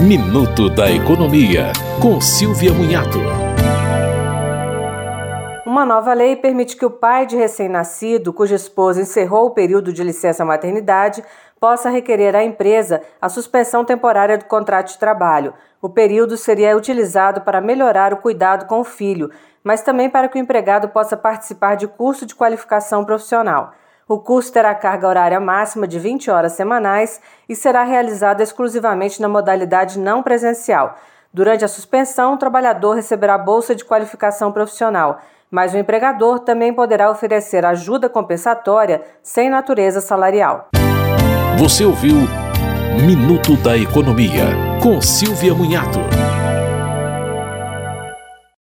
Minuto da Economia, com Silvia Munhato. Uma nova lei permite que o pai de recém-nascido, cuja esposa encerrou o período de licença maternidade, possa requerer à empresa a suspensão temporária do contrato de trabalho. O período seria utilizado para melhorar o cuidado com o filho, mas também para que o empregado possa participar de curso de qualificação profissional. O curso terá carga horária máxima de 20 horas semanais e será realizado exclusivamente na modalidade não presencial. Durante a suspensão, o trabalhador receberá bolsa de qualificação profissional, mas o empregador também poderá oferecer ajuda compensatória sem natureza salarial. Você ouviu Minuto da Economia, com Silvia Munhato.